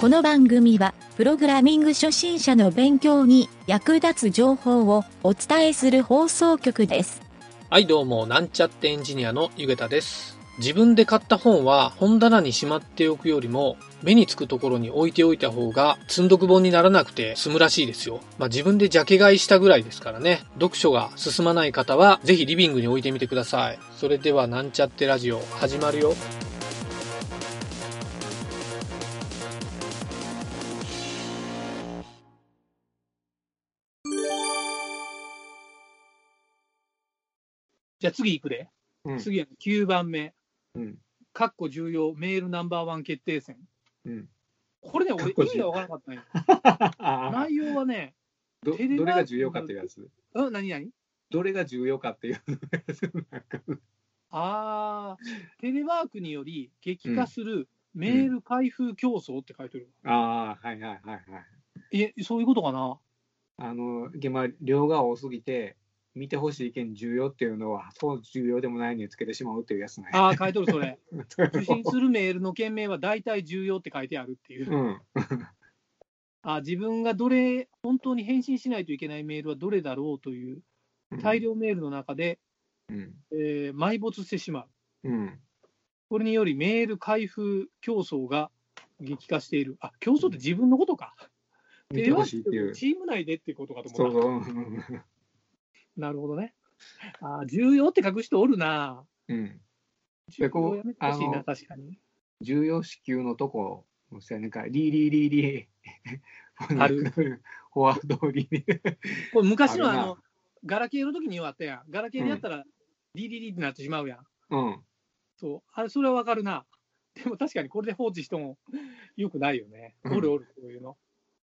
この番組は、プログラミング初心者の勉強に役立つ情報をお伝えする放送局です。はい、どうも、なんちゃってエンジニアのゆげたです。自分で買った本は本棚にしまっておくよりも、目につくところに置いておいた方が、積んどく本にならなくて済むらしいですよ。まあ自分でジャケ買いしたぐらいですからね。読書が進まない方は、ぜひリビングに置いてみてください。それでは、なんちゃってラジオ、始まるよ。じゃあ次行くで。うん次は9番目。うん。かっこ重要メールナンバーワン決定戦。うん。これね、俺意味が分からなかったんよ。あ 内容はね、どどれが重要かっていうやつ？うん、何々どれが重要かっていうあー、テレワークにより激化するメール開封競争って書いてる。ああ、はいはいはいはい。え、そういうことかな？あの、現場、量が多すぎて、見てほしい意見重要っていうのは、そう重要でもないのにつけてしまうっていうやつね。あー、書いてる、それ。受信するメールの件名は大体重要って書いてあるっていう。うん。あ自分がどれ、本当に返信しないといけないメールはどれだろうという大量メールの中で、うん。えー埋没してしまう。うん。これによりメール開封競争が激化している。あ、競争って自分のことか。う。チーム内でってことかとそう思った。そう。うんなるほどね。あ重要って書く人おるな。うん。重でこう要やめてほしいな、確かに。重要支給のとこ、そうやねんか、リーリーリーリー。ある。フォワードリー。これ昔のあの、ガラケーの時にはあったやん。ガラケーでやったら、リリリってなってしまうやん。うん。そう。あれ、それはわかるな。でも確かにこれで放置してもよくないよね。うんおるおる、そういうの。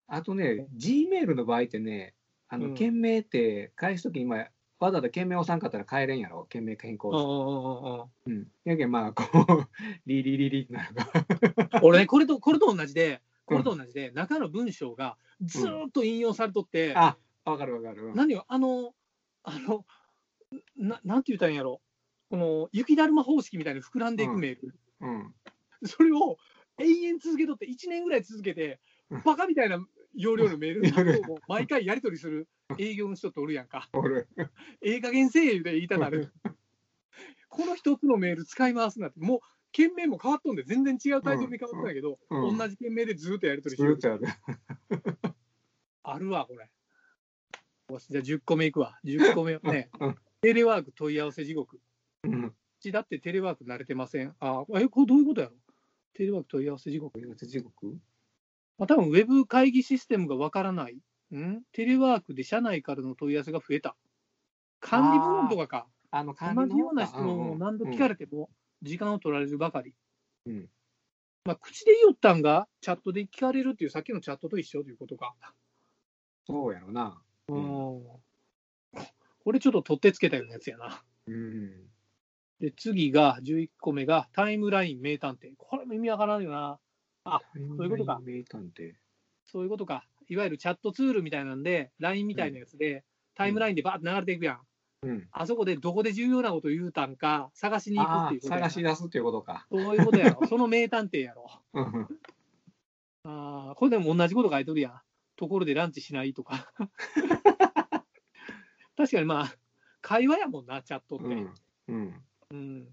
あとね、G メールの場合ってね、あの、うん件名って返すときに今、わざわざ件名押さんかったら変えれんやろ、件名変うんう更。んうんうんうん。やけん、まあ、こう、リリリリってなるから。俺ね、これと、これと同じで、これと同じで、中の文章がずーっと引用されとって、あ、わかるわかる。何よ、あの、あの、ななんて言ったんやろ、この雪だるま方式みたいに膨らんでいくメール、うん。それを永遠続けとって、1年ぐらい続けてうん、バカみたいな容量のメールを毎回やり取りする営業の人っておるやんか。お。ええ加減せえ言うて言いたなる。この一つのメール使い回すなって、もう、件名も変わっとんで、全然違うタイトルに変わってんだけど、うんうん同じ件名でずっとやり取りしてるずっと。やる。あるわ、これ。よしじゃあ10個目いくわ。10個目はね、テレワーク問い合わせ地獄。うん。うちだってテレワーク慣れてません。あ、え、これどういうことやろテレワーク問い合わせ地獄。地獄まあ、多分ウェブ会議システムがわからない。ん？テレワークで社内からの問い合わせが増えた。管理部門とかか。あの、管同理の方かじような質問を何度聞かれても時間を取られるばかり。うんまあ、口で言おったんが、チャットで聞かれるっていう、さっきのチャットと一緒ということか。そうやろな。ううんん。これちょっと取ってつけたようなやつやな。うん。で、次が、11個目が、タイムライン名探偵。これも意味わからんよな。そういうことか名探偵。そういうことか。いわゆるチャットツールみたいなんで、LINE みたいなやつで、タイムラインでバーって流れていくやん。うん。あそこでどこで重要なこと言うたんか、探しに行くああっていう、こと探し出すっていうことか。そういうことやろ。その名探偵やろ。うん。ああ、これでも同じこと書いとるやん。ところでランチしないとか。確かにまあ、会話やもんな、チャットって。うん。うん。うん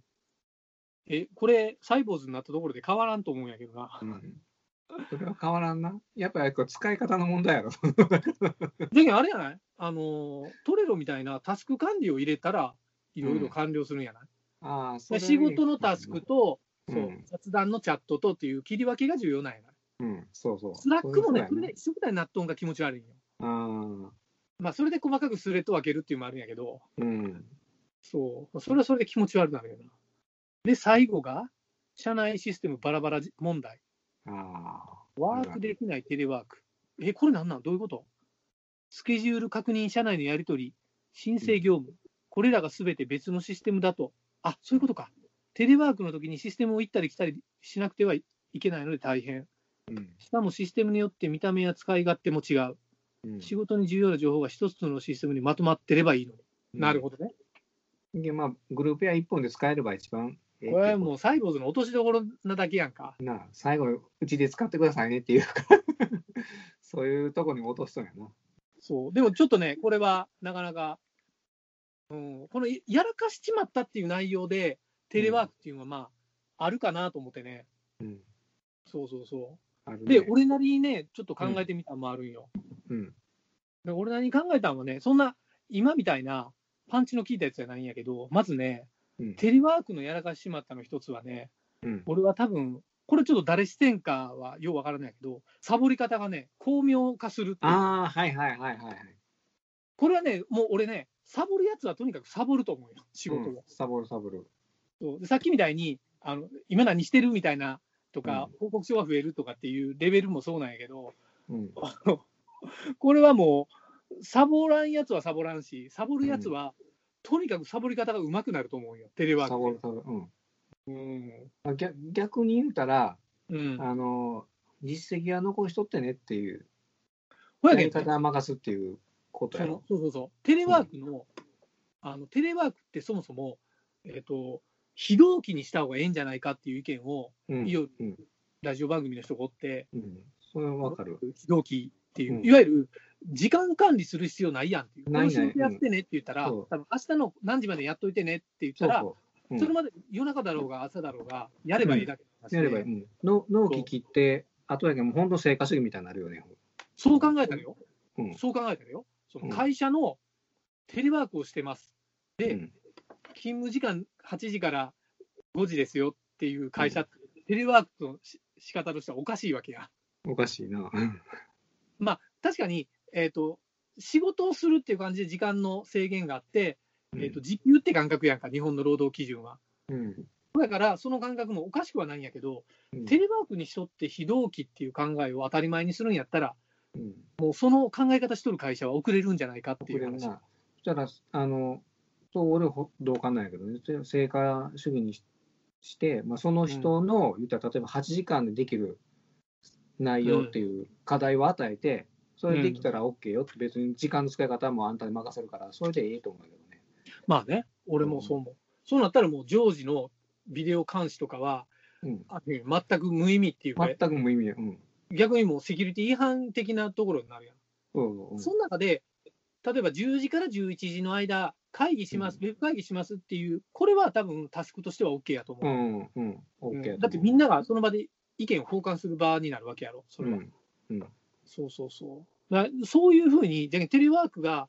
え、これ、サイボーズになったところで変わらんと思うんやけどな。うん。それは変わらんな。やっぱり使い方の問題やろ。じゃあ、あれやない？あのー、トレロみたいなタスク管理を入れたら、いろいろ完了するんやない、ああ、それ仕事のタスクと、うんそう雑談のチャットとっていう切り分けが重要なんやない？うん、そうそう。スラックもね、これそういうで一緒くたになっとんが気持ち悪いんよ。ことやなまあ、それで細かくスレッド分けるっていうのもあるんやけど、うん。そう、それはそれで気持ち悪くなるよな。で、最後が、社内システムバラバラ問題。あワークできないテレワーク。え、これなんなん？どういうこと？スケジュール確認、社内のやり取り、申請業務、これらがすべて別のシステムだと。あ、そういうことか。テレワークの時にシステムを行ったり来たりしなくてはいけないので大変。あ。うん。しかもシステムによって見た目や使い勝手も違う。うん仕事に重要な情報が一つのシステムにまとまってればいいのに。なるほどね。でまあ、グループや一本で使えれば一番ええこれはもうサイボーズの落としどころなだけやんか。なあ最後、うちで使ってくださいねっていうか、そういうとこに落としとんやな。そう。でもちょっとね、これはなかなか、うん、このやらかしちまったっていう内容で、テレワークっていうのはまあ、あるかなと思ってね。うん。そうそうそう。で、ね。俺なりにね、ちょっと考えてみたのもあるんよ。うん。で俺なりに考えたのはね、そんな今みたいなパンチの効いたやつじゃないんやけど、まずね、うんテレワークのやらかしちまったの一つはね、うん。俺は多分、これちょっと誰視点かはようわからないけど、サボり方がね、巧妙化するっていうああ、はいはいはいはいはい。これはね、もう俺ね、サボるやつはとにかくサボると思うよ、仕事を。うんサボるサボる。そうでさっきみたいにあの、今何してるみたいなとか、報告書が増えるとかっていうレベルもそうなんやけど、うん。これはもう、サボらんやつはサボらんし、サボるやつは、とにかくサボり方が上手くなると思うよ、テレワーサボクるサボる。うん。で。あ逆逆に言うたら、うん。うん。あの、実績は残しとってねっていう、ほやけんねやり方は任すっていうことそのやろ。そうそうそう、テレワークの、あのテレワークってそもそも、えっ、と、非同期にした方がええんじゃないかっていう意見を、うん。いいようん。ラジオ番組の人がおって、うん。それはわかる。非同期っていう、うんいわゆる時間管理する必要ないやんっていう、こないないの仕事やってねって言ったら、うん多分明日の何時までやっといてねって言ったら、そうそう。うんそれまで夜中だろうが朝だろうが、やればいいだけの話でやればいい。うん。の納期切って、あとやけど、もう本当成果主義みたいになるよね。そう考えたらよ、うんそう考えたらよ、そのうん会社のテレワークをしてます。で、うん。勤務時間8時から5時ですよっていう会社テレワークのし仕方としてはおかしいわけや。おかしいな。まあ、確かに、えーと、仕事をするっていう感じで時間の制限があって、えーと、時給って感覚やんか、日本の労働基準は。うん。だから、その感覚もおかしくはないんやけど、うんテレワークにしとって非同期っていう考えを当たり前にするんやったら、うん。もうその考え方しとる会社は遅れるんじゃないかっていう話。そしたら、あの、そう俺ほ同感なんやけどね、成果主義にしして、まあ、その人の、言ったら例えば8時間でできる内容っていう課題を与えて、それできたら OK よって、別に時間の使い方もあんたに任せるから、それでいいと思うけどね。まあね、俺もそう思う。そうなったらもう常時のビデオ監視とかは、うん、あ全く無意味っていうか、全く無意味で、うん。逆にもうセキュリティ違反的なところになるやん。そうそうその中で、例えば10時から11時の間、会議します、ウェブ会議しますっていう、これは多分タスクとしては OK やと思う。うん、うん、だってみんながその場で意見を交換する場になるわけやろ、それは。うん、そうそうそう。そういうふうに、じゃあテレワークが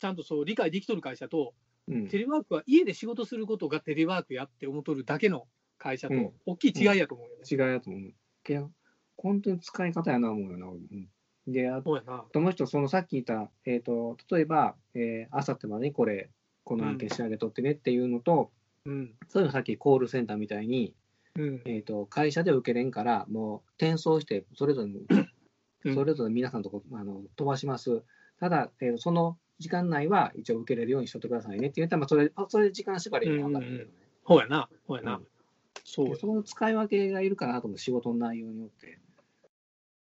ちゃんとそう理解できとる会社と、うん。テレワークは家で仕事することがテレワークやって思っとるだけの会社とうん、大きい違いやと思うよね。違いやと思う。けど、本当に使い方やな思うよな、俺うん。で、あ。ともう一つ、そのさっき言った、えっ、と、例えば、えー、あさってまでにこれ、この案件仕上げとってねっていうのと、うん。そういうのさっきコールセンターみたいに、うん。えっ、と、会社で受けれんから、もう転送して、それぞれそれぞれ皆さんのとこあの飛ばします。ただ、えーその時間内は一応受けれるようにしとってくださいねって言ったら、まあ、それ、あそれで時間縛りが分かるんだよね。そうやな。そうやな。うんそうでその使い分けがいるかなと思う、仕事の内容によって。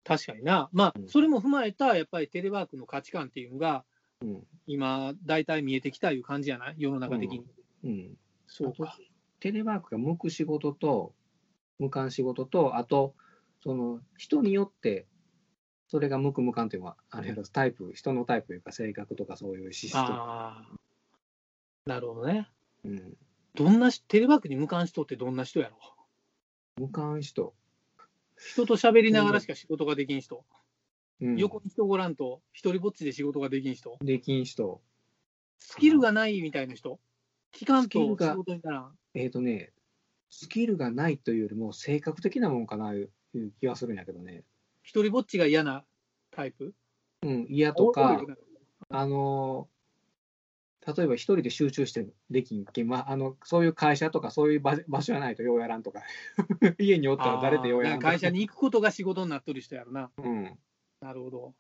確かにな。まあう、んそれも踏まえた、やっぱりテレワークの価値観っていうのが、うん。今、大体見えてきたいう感じやない世の中的に。うん。そうか。テレワークが向く仕事と、向かん仕事と、あと、その人によって、それが向く向かんっていうのは、あれやろ、タイプ、人のタイプというか、性格とかそういう資質とか。ああ。なるほどね。うん。どんなし、テレワークに向かん人ってどんな人やろ？向かん人。人と喋りながらしか仕事ができん人。うん、横に人ごらんと、一人ぼっちで仕事ができん人。できん人。スキルがないみたいな人？期間と仕事にならん。えっ、とね、スキルがないというよりも、性格的なもんかな、いう気はするんやけどね。一人ぼっちが嫌なタイプ？うん、嫌とかあのー例えば一人で集中してできんけん、まあ、あのそういう会社とかそういう場場所やない とようやらんとか。家におったら誰でようやらんとか。会社に行くことが仕事になっとる人やろな。うん。なるほど。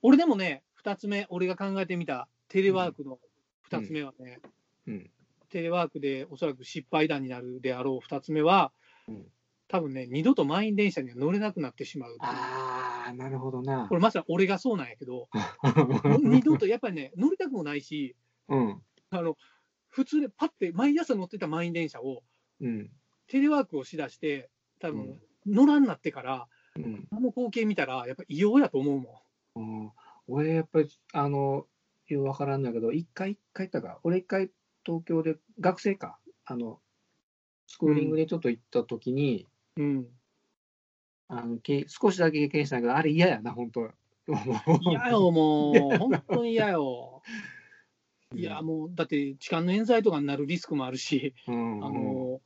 俺でもね、二つ目、俺が考えてみたテレワークの二つ目はね、うん。テレワークでおそらく失敗談になるであろう二つ目は、うん多分ね、二度と満員電車には乗れなくなってしまう。ああなるほどな。これまさに俺がそうなんやけど、二度とやっぱりね、乗りたくもないし、うん。あの普通でパッて毎朝乗ってた満員電車を、うん。テレワークをしだして、多分野良になってから、うん。あの光景見たら、やっぱ異様やと思うもうん。俺、やっぱり、あの、ようわからんだけど、一回、一回行ったか、俺一回東京で、学生か、あの、スクーリングでちょっと行った時に、ん。うん。あのけ少しだけ経験したけど、あれ嫌やな、本当。嫌よ、もう、本当に嫌よ。いや、もう、だって、痴漢の冤罪とかになるリスクもあるし、うん、あの、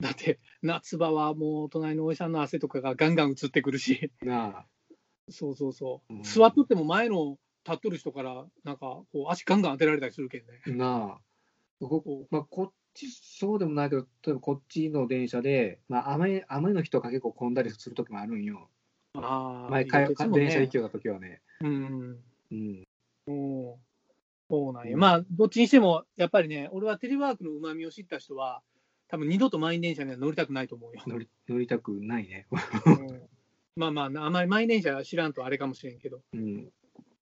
だって、夏場はもう、隣のおじさんの汗とかがガンガン移ってくるし、なあ、そうそうそううん。座っとっても前の立っとる人から、なんか、こう、足ガンガン当てられたりするけんね。なあ。こまあ、こっち、そうでもないけど、例えばこっちの電車で、まあ、雨雨の日とか結構混んだりする時もあるんよ。ああ、前、かね電車行きよった時はね。うん。うん。うんそうなんや。うんまあ、どっちにしても、やっぱりね、俺はテレワークのうまみを知った人は、多分二度と満員電車には乗りたくないと思うよ。乗り乗りたくないね。うん まあまあ、あまり満員電車知らんとあれかもしれんけど。うん。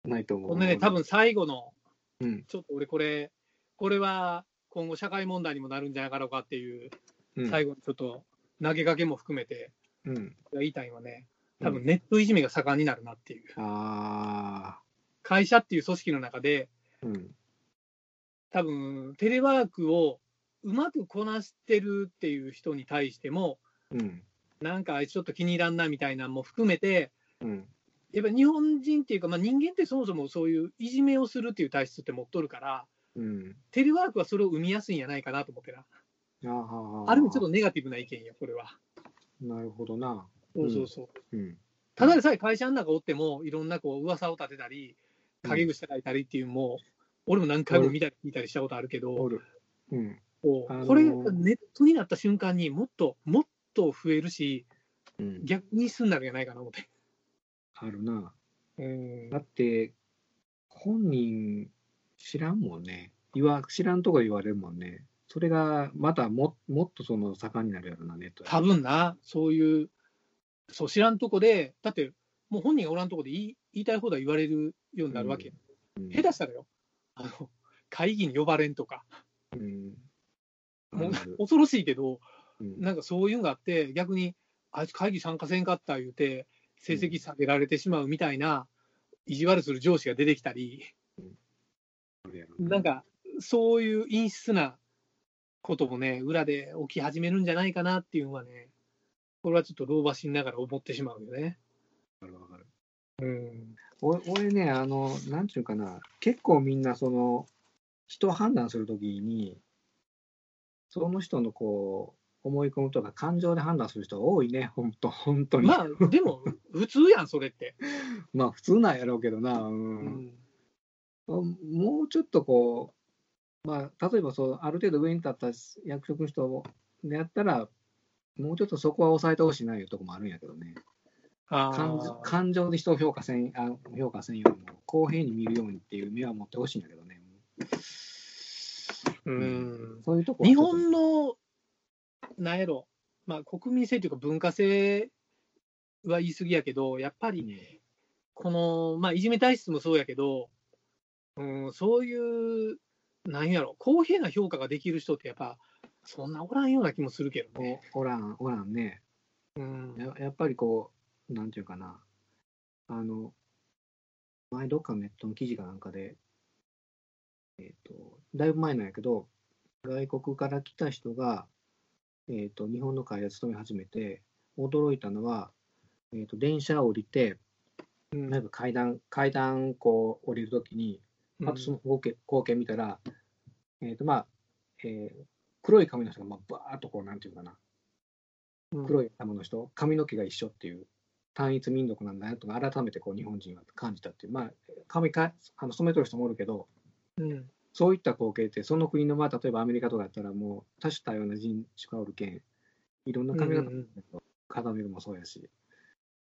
ないと思う。ほんでね、多分最後の、うん。ちょっと俺これ、これは今後社会問題にもなるんじゃなかろうかっていう、うん。最後にちょっと投げかけも含めてうん。言いたいのはね、多分ネットいじめが盛んになるなっていう。ああ。会社っていう組織の中で、うん。多分テレワークをうまくこなしてるっていう人に対しても、うん。なんかあいつちょっと気に入らんなみたいなのも含めて、うん。やっぱ日本人っていうか、まあ、人間ってそもそもそういういじめをするっていう体質って持っとるから、うん。テレワークはそれを生みやすいんやないかなと思ってな。あある意味ちょっとネガティブな意見よ、これは。と。なるほどな。そうそうそう。うん。ただでさえ会社の中おっても、いろんなこう噂を立てたり、陰口叩いたりっていうのも、俺も何回も見たり聞いたりしたことあるけど。うん。あのーこれがネットになった瞬間にもっともっと増えるし、うん。逆にすんなるんじゃないかな思って。あるな。うんだって、本人知らんもんね。言わ知らんとこ言われるもんね。それがまたももっとその盛んになるやろな、ネットで。多分な、そういう、そう知らんとこで、だってもう本人がおらんとこで言い言いたい放題言われるようになるわけ。うん。下手したらよ、あの会議に呼ばれんとか、うん。もう恐ろしいけど、うん。なんかそういうのがあって、逆に、あいつ会議参加せんかった言うて、成績下げられてしまうみたいな、意地悪する上司が出てきたり、なんかそういう陰湿なこともね、裏で起き始めるんじゃないかなっていうのはね、これはちょっと老婆心ながら思ってしまうよね。わかるわかる。うん。お俺ね、あの、なんちゅうかな、結構みんな、その、人を判断するときに、その人のこう、思い込むとか、感情で判断する人が多いね、本当本当に。まあ、でも、普通やん、それって。まあ、普通なんやろうけどな、う。うんん。もうちょっとこう、まあ、例えばそう、ある程度上に立った役職の人でやったら、もうちょっとそこは抑えてほしいないうところもあるんやけどね。あ感ー感情で人を評価せんあ評価せんよりも、公平に見るようにっていう目は持ってほしいんだけどね。うん。そういうとこは日本の、なんやろ、まあ、国民性というか文化性は言い過ぎやけど、やっぱり、この、まあ、いじめ体質もそうやけど、うん、そういう、なんやろ、公平な評価ができる人って、やっぱ、そんなおらんような気もするけどね。おおらん、おらんね。うん。ややっぱりこう、なんていうかな、あの、前どっかのネットの記事かなんかで、えっ、と、だいぶ前なんやけど、外国から来た人が、えっ、と、日本の会社勤め始めて、驚いたのは、えっ、と、電車降りて、うんなんか階段、階段こう降りるときに、あとその光景光景見たら、えっ、と、まあ、えー黒い髪の人が、まあ、バーっとこう、なんていうかな、うん。黒い頭の人、髪の毛が一緒っていう、単一民族なんだなとか、改めてこう日本人は感じたっていう、まあ、髪かあの染めとる人もおるけど、うん。そういった光景って、その国の、まあ、例えばアメリカとかだったら、もう多種多様な人種がおるけん、いろんな髪型うんうんうん肌の色もそうやし、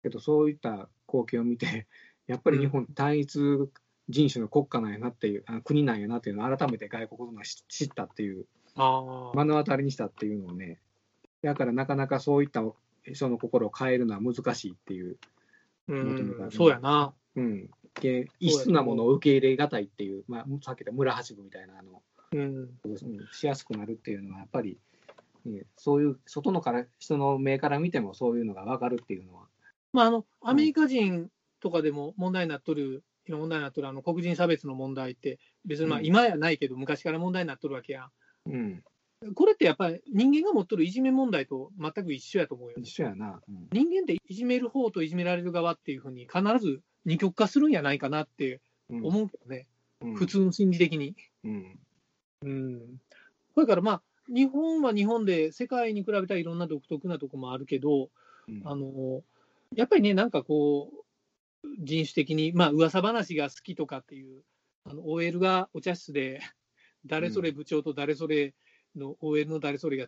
けどそういった光景を見て、やっぱり日本単一人種の国家なんやなっていう、あの国なんやなっていうのを改めて外国の知知ったっていう、ああ。目の当たりにしたっていうのをね、だからなかなかそういった人の心を変えるのは難しいっていう、うん、そうやな。うん、で異質なものを受け入れがたいっていう、まあ、さっき言った村八部みたいなあの、うん。うんしやすくなるっていうのは、やっぱりねそういう外のから人の目から見てもそういうのが分かるっていうのは。まあ、あのアメリカ人とかでも問題になっとる、今問題になっとるあの黒人差別の問題って、別にまあうん今やないけど、昔から問題になっとるわけやうん、ん。これってやっぱり人間が持っとるいじめ問題と全く一緒やと思うよね一。緒やな。うん人間っていじめる方といじめられる側っていうふうに必ず二極化するんやないかなってうん思うけどね、うん普通の心理的に。うんうん。だからまあ、日本は日本で世界に比べたらいろんな独特なとこもあるけど、うんあのやっぱりね、なんかこう、人種的に、まあ噂話が好きとかっていう、あの OL がお茶室で、誰それ部長と誰それの OL の誰それが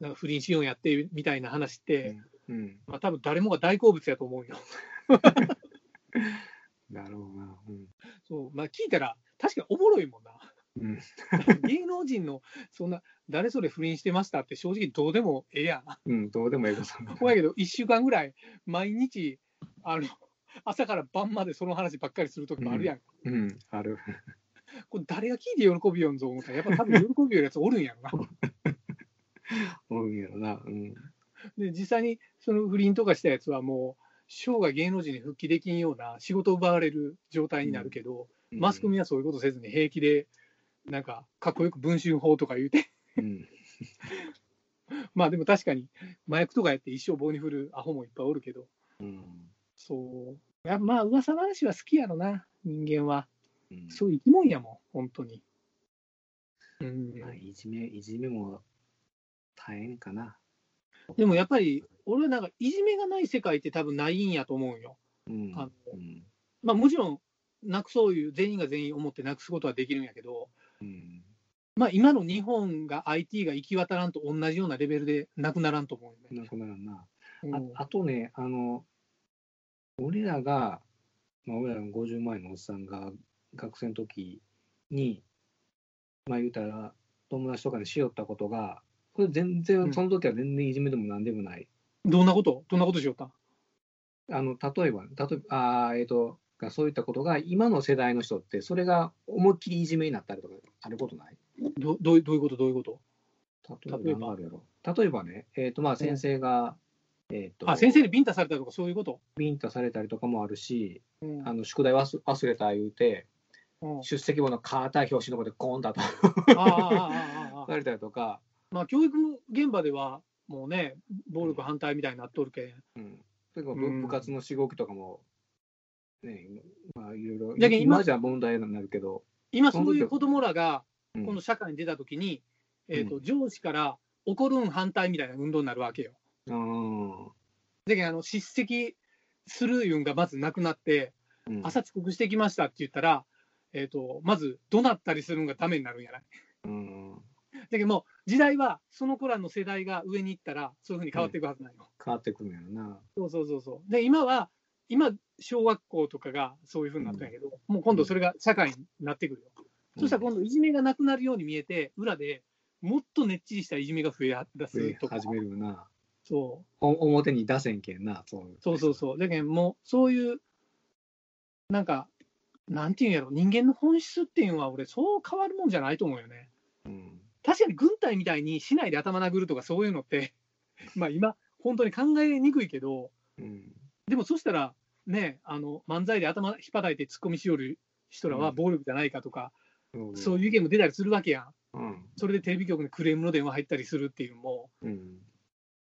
なんか不倫しようやってみたいな話って、うん、まあ多分誰もが大好物やと思うよ。なるほどな。うんそうまあ、聞いたら、確かにおもろいもんな。うん 芸能人のそんな、誰それ不倫してましたって正直どうでもええやん。うん、どうでもええこと。けど、1週間ぐらい、毎日、あの、朝から晩までその話ばっかりするときもあるやん。うん、ある。これ誰が聞いて喜びよんぞ思ったら、やっぱ多分喜びよるやつおるんやろな。おるんやろな。うん。で、実際にその不倫とかしたやつはもう、生涯芸能人に復帰できんような仕事を奪われる状態になるけど、マスコミはそういうことせずに平気で、なんか、かっこよく文春法とか言うて、うん。まあでも確かに、麻薬とかやって一生棒に振るアホもいっぱいおるけど、うん。そう。やまあ、噂話は好きやろな、人間は。うんそういう生き物やもん、本当に。うん、まあいじめ、いじめも大変かな。でもやっぱり、俺はなんか、いじめがない世界って多分ないんやと思うんよ。うん。あのうん。まあもちろん、なくそういう、全員が全員思ってなくすことはできるんやけど、うん。まあ今の日本が IT が行き渡らんと同じようなレベルでなくならんと思うよね。なくならんな。うんああとね、あの、俺らが、まあ、俺らの50万円のおっさんが学生の時に、まあ言うたら、友達とかにしよったことが、これ全うん。然、その時は全然いじめでもなんでもない。どんなこと？どんなことしよった？あの、例えば、例えば、あーえっ、と、がそういったことが、今の世代の人って、それが思いっきりいじめになったりとか、あることない？どどうどういうこと？どういうこと？例例えば。例えばね、えっ、と、まあ先生が、えっ、と、あ、先生にビンタされたとかそういうこと、ビンタされたりとかもあるし、うん。あの宿題忘忘れた言うて、うん、あ出席簿の硬い表紙のとこでコーンと当たああああああさ れたりとか、まあ教育現場ではもうね、暴力反対みたいになっとるけん。うん、うん。部部活のしごきとかも、ね、まあいろいろ、今今じゃ問題になるけど、今そういう子供らがうん。今度社会に出たときに、えーとう上司から怒るん反対みたいな運動になるわけよ。うんだけどあの叱責するいうんがまずなくなって、うん朝遅刻してきましたって言ったら、えー、とまず怒鳴ったりするのがダメになるんやない。うんだけどもう時代はその子らの世代が上に行ったらそういうふうに変わっていくはずないの。変わってくるんやろな。そうそうそうそう。で今は今小学校とかがそういうふうになったんやけど、もう今度それが社会になってくるよ。そしたら今度いじめがなくなるように見えて裏でもっとねっちりしたいじめが増え出すとか。始めるよな。そうお表に出せんけんな、そう。そうそうそう。だけどもうそういうなんかなんていうんやろ人間の本質っていうのは俺そう変わるもんじゃないと思うよね。うん確かに軍隊みたいに市内で頭殴るとかそういうのって まあ今本当に考えにくいけどうんでもそしたらねあの漫才で頭ひっぱたいて突っ込みしよる人らは暴力じゃないかとか、そうそういう意見も出たりするわけやん。うんそれでテレビ局にクレームの電話入ったりするっていうのもうん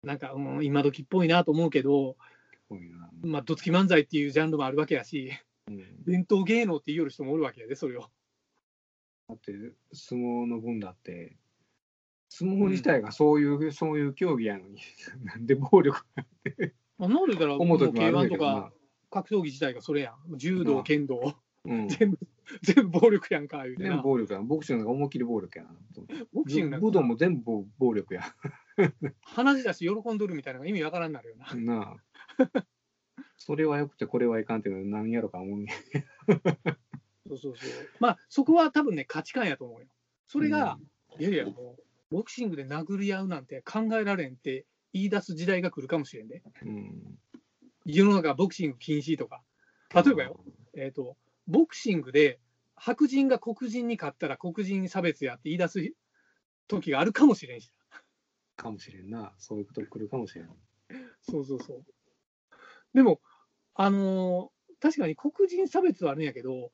なんか、うん、今時っぽいなと思うけど。まあ、どつき漫才っていうジャンルもあるわけやしうん。伝統芸能って言いよる人もおるわけやでそれを。だって相撲の分だって相撲自体がそういう、そういう競技やのに なんで暴力まあ、能力からもう思う時もあるん K1 やけどなとか格闘技自体がそれやん。柔道うん剣道。うん。全部 全部暴力やんか言うて全部な暴力やボクシングが思いっきり暴力やな。ボクシング武道かも全部暴力や。鼻血出して喜んどるみたいなのが意味わからんなるよな。なあ。それはよくてこれはいかんっていうのは何やろか思うねそうそうそう。まあそこは多分ね価値観やと思うよ。それが、いやいやもうボクシングで殴り合うなんて考えられんって言い出す時代が来るかもしれんで。うん。世の中ボクシング禁止とか。例えばよ、えっ、と、ボクシングで白人が黒人に勝ったら黒人差別やって言い出す時があるかもしれんし。かもしれんな。そういうこと来るかもしれん。そうそうそう。でも、あのー確かに黒人差別はあるんやけど、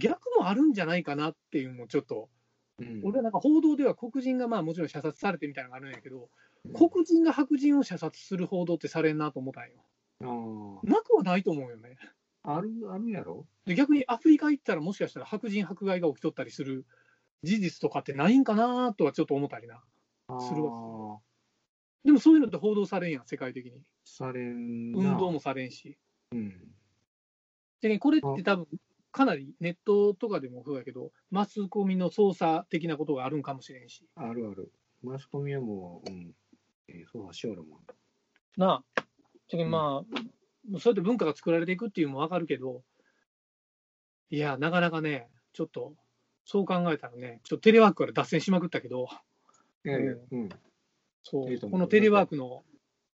逆もあるんじゃないかなっていうのもちょっと、うん俺はなんか報道では黒人がまあもちろん射殺されてみたいなのがあるんやけど、黒人が白人を射殺する報道ってされんなと思ったんよ。あなくはないと思うよね。あ、ある、あるやろ？で逆にアフリカ行ったらもしかしたら白人迫害が起きとったりする事実とかってないんかなとはちょっと思ったりな。するわ。でもそういうのって報道されんやん、世界的に。されんな。運動もされんし。うん。でね、これって多分、かなりネットとかでもそうやけど、マスコミの操作的なことがあるんかもしれんし。あるある。マスコミはもう、うん。えー、そうはしおるもん。なあ。じゃけんまあ、そうやって文化が作られていくっていうのもわかるけど、いや、なかなかね、ちょっと、そう考えたらね、ちょっとテレワークから脱線しまくったけど、うん。このテレワークの、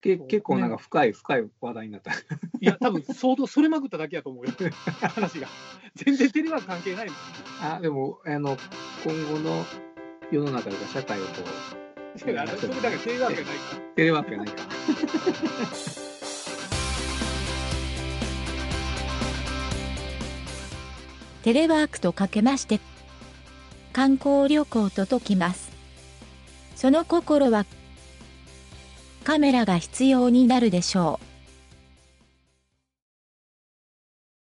け結構なんか深い、深い話題になった。いや、多分相当それまくっただけやと思うよ、話が。全然テレワーク関係ないもん。あ、でも、あの、今後の世の中とか社会をこう、それだからテレワークやないから。テレワークやないか。テレワークとかけまして、観光旅行と解きます。その心は、カメラが必要になるでしょう。